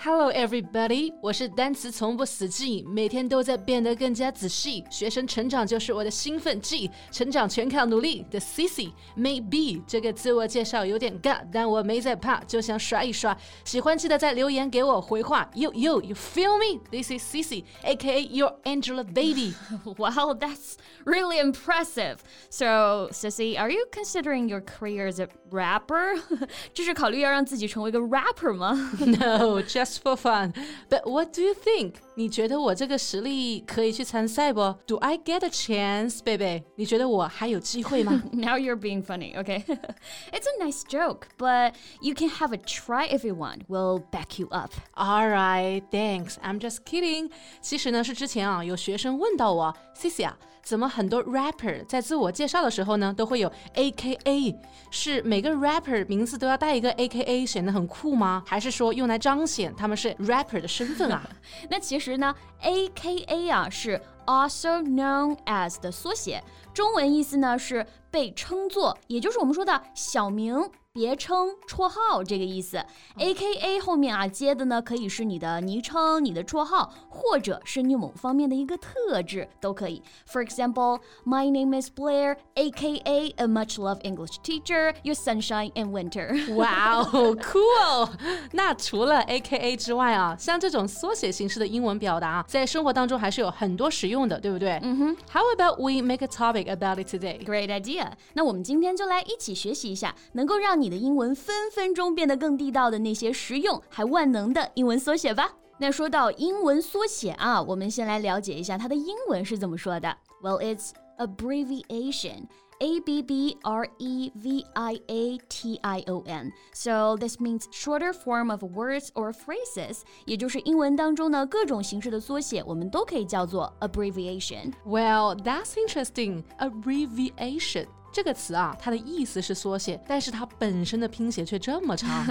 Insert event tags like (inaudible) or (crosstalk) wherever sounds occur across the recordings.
Hello, everybody！我是单词从不死记，每天都在变得更加仔细。学生成长就是我的兴奋剂，成长全靠努力的 Cici。Maybe 这个自我介绍有点尬，但我没在怕，就想耍一耍。喜欢记得在留言给我回话。Yo yo, you feel me? This is Cici, aka your Angelababy. (laughs) wow, that's really impressive. So, Cici, are you considering your career as a rapper? (laughs) 这是考虑要让自己成为一个 rapper (laughs) 吗？No, just just for fun. But what do you think? 你觉得我这个实力可以去参赛不？Do I get a chance, baby? 你觉得我还有机会吗？Now (laughs) you're being funny, okay? (laughs) it's a nice joke, but you can have a try if you want. We'll back you up. All right, thanks. I'm just kidding. 其实呢，是之前啊，有学生问到我，Cici 啊， 怎么很多 rapper 在自我介绍的时候呢，都会有 AKA？是每个 rapper 名字都要带一个 AKA 显得很酷吗？还是说用来彰显他们是 rapper 的身份啊？(laughs) 那其实呢，AKA 啊是 also known as 的缩写，中文意思呢是被称作，也就是我们说的小名。别称、绰号这个意思，A K A 后面啊接的呢可以是你的昵称、你的绰号，或者是你某方面的一个特质都可以。For example, my name is Blair, A K A a much loved English teacher, your sunshine in winter. (laughs) Wow, cool！那除了 A K A 之外啊，像这种缩写形式的英文表达，在生活当中还是有很多使用 的，对不对？嗯哼。How about we make a topic about it today? Great idea！那我们今天就来一起学习一下，能够让你的英文分分钟变得更地道的那些实用还万能的英文缩写吧。那说到英文缩写啊，我们先来了解一下它的英文是怎么说的。Well, it's abbreviation. A B B R E V I A T I O N. So this means shorter form of words or phrases. 也就是英文当中呢各种形式的缩写，我们都可以叫做 abbreviation. Well, that's interesting. Abbreviation. 这个词啊，它的意思是缩写，但是它本身的拼写却这么长，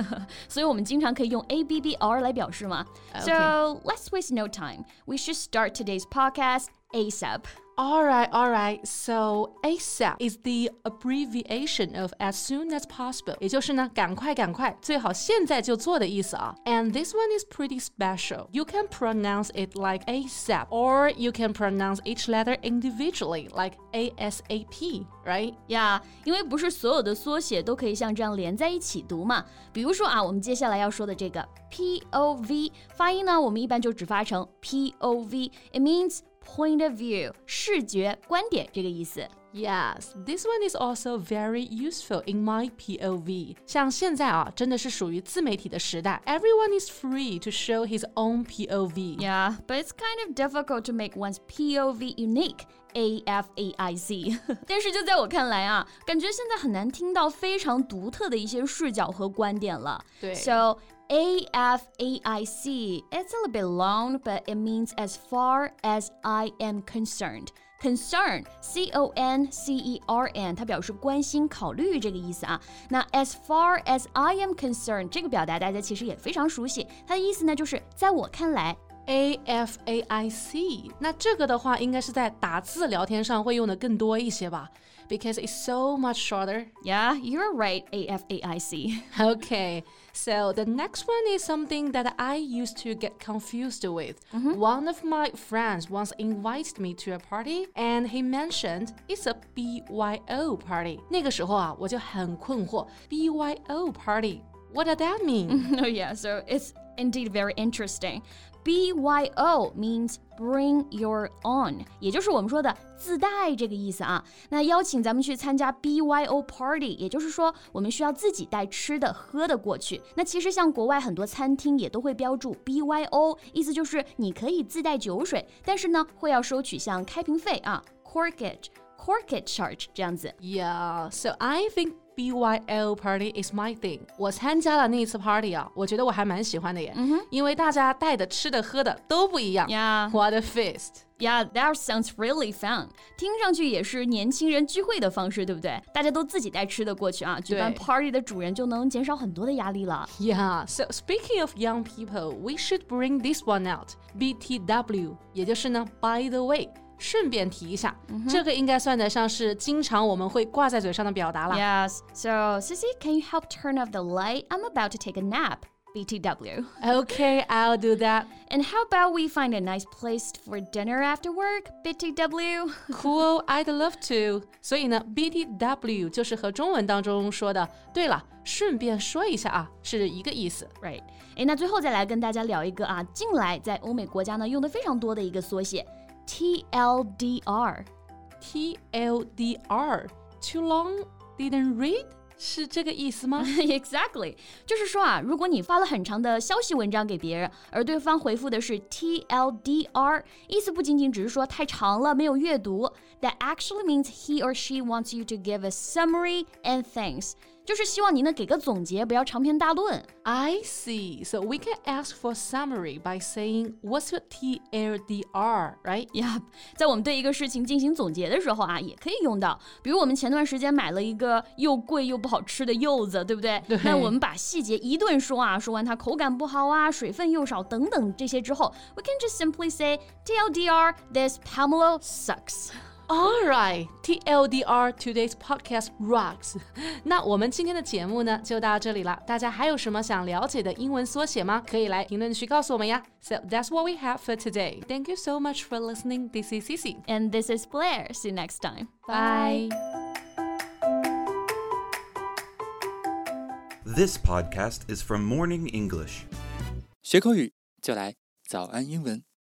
所以我们经常可以用 (laughs) A B B R 来表示嘛。So let's waste no time. We should start today's podcast ASAP. All right, all right. So ASAP is the abbreviation of as soon as possible，也就是呢，赶快赶快，最好现在就做的意思啊。And this one is pretty special. You can pronounce it like ASAP, or you can pronounce each letter individually, like ASAP, right? Yeah，因为不是所有的缩写都可以像这样连在一起读嘛。比如说啊，我们接下来要说的这个 POV 发音呢，我们一般就只发成 POV. It means point of view 视觉观点这个意思。Yes, this one is also very useful in my POV. 像现在啊，真的是属于自媒体的时代，everyone is free to show his own POV. Yeah, but it's kind of difficult to make one's POV unique. A F A I C，但是就在我看来啊，感觉现在很难听到非常独特的一些视角和观点了。对，So (laughs) A F A I C, it's a little bit long, but it means as far as I am concerned. Concern, C O N C E R N，它表示关心、考虑这个意思啊。那 as far as I am concerned 这个表达大家其实也非常熟悉，它的意思呢就是在我看来。 A F A I C，那这个的话应该是在打字聊天上会用的更多一些吧，because it's so much shorter. Yeah, you're right. A F A I C. (laughs) Okay, so the next one is something that I used to get confused with. Mm -hmm. One of my friends once invited me to a party, and he mentioned it's a B Y O party. 那个时候啊，我就很困惑，B Y O party. What does that mean? (laughs) oh yeah, so it's indeed very interesting. BYO means bring your own，也就是我们说的自带这个意思啊。那邀请咱们去参加 BYO party，也就是说我们需要自己带吃的喝的过去。那其实像国外很多餐厅也都会标注 BYO，意思就是你可以自带酒水，但是呢会要收取像开瓶费啊 corkage。corkage charge 这样子。Yeah, so I think BYO party is my thing。我参加了那一次 party 啊，我觉得我还蛮喜欢的耶。嗯哼。因为大家带的吃的喝的都不一样。Yeah, what a feast! Yeah, that sounds really fun. 听上去也是年轻人聚会的方式，对不对？大家都自己带吃的过去啊，举办 party 的主人就能减少很多的压力了。Yeah, so speaking of young people, we should bring this one out. BTW，也就是呢，by the way。顺便提一下，mm -hmm. 这个应该算得上是经常我们会挂在嘴上的表达了。Yes. So, Cici, can you help turn off the light? I'm about to take a nap. BTW. Okay, I'll do that. And how about we find a nice place for dinner after work? BTW. cool, I'd love to. 所以呢，BTW 就是和中文当中说的，对了，顺便说一下啊，是一个意思。Right. 哎，那最后再来跟大家聊一个啊，近来在欧美国家呢用的非常多的一个缩写。TLDR。 TLDR, too long, didn't read，是这个意思吗？ exactly，就是说啊，如果你发了很长的消息文章给别人，而对方回复的是 TLDR，(laughs) 意思不仅仅只是说太长了没有阅读，that actually means he or she wants you to give a summary and thanks， I see. So we can ask for summary by saying what's your TLDR, right? (laughs) Yeah. 在我们对一个事情进行总结的时候啊，也可以用到。比如我们前段时间买了一个又贵又不好吃的柚子，对不对？对那我们把细节一顿说啊，说完它口感不好啊，水分又少等等这些之后，we can just simply say TLDR, this pomelo sucks. All right, TLDR, today's podcast rocks. (laughs) 那我们今天的节目呢就到这里了。大家还有什么想了解的英文缩写吗？可以来评论区告诉我们呀。So that's what we have for today. Thank you so much for listening. This is Cici. And this is Blair. See you next time. Bye. This podcast is from Morning English. 学口语就来早安英文。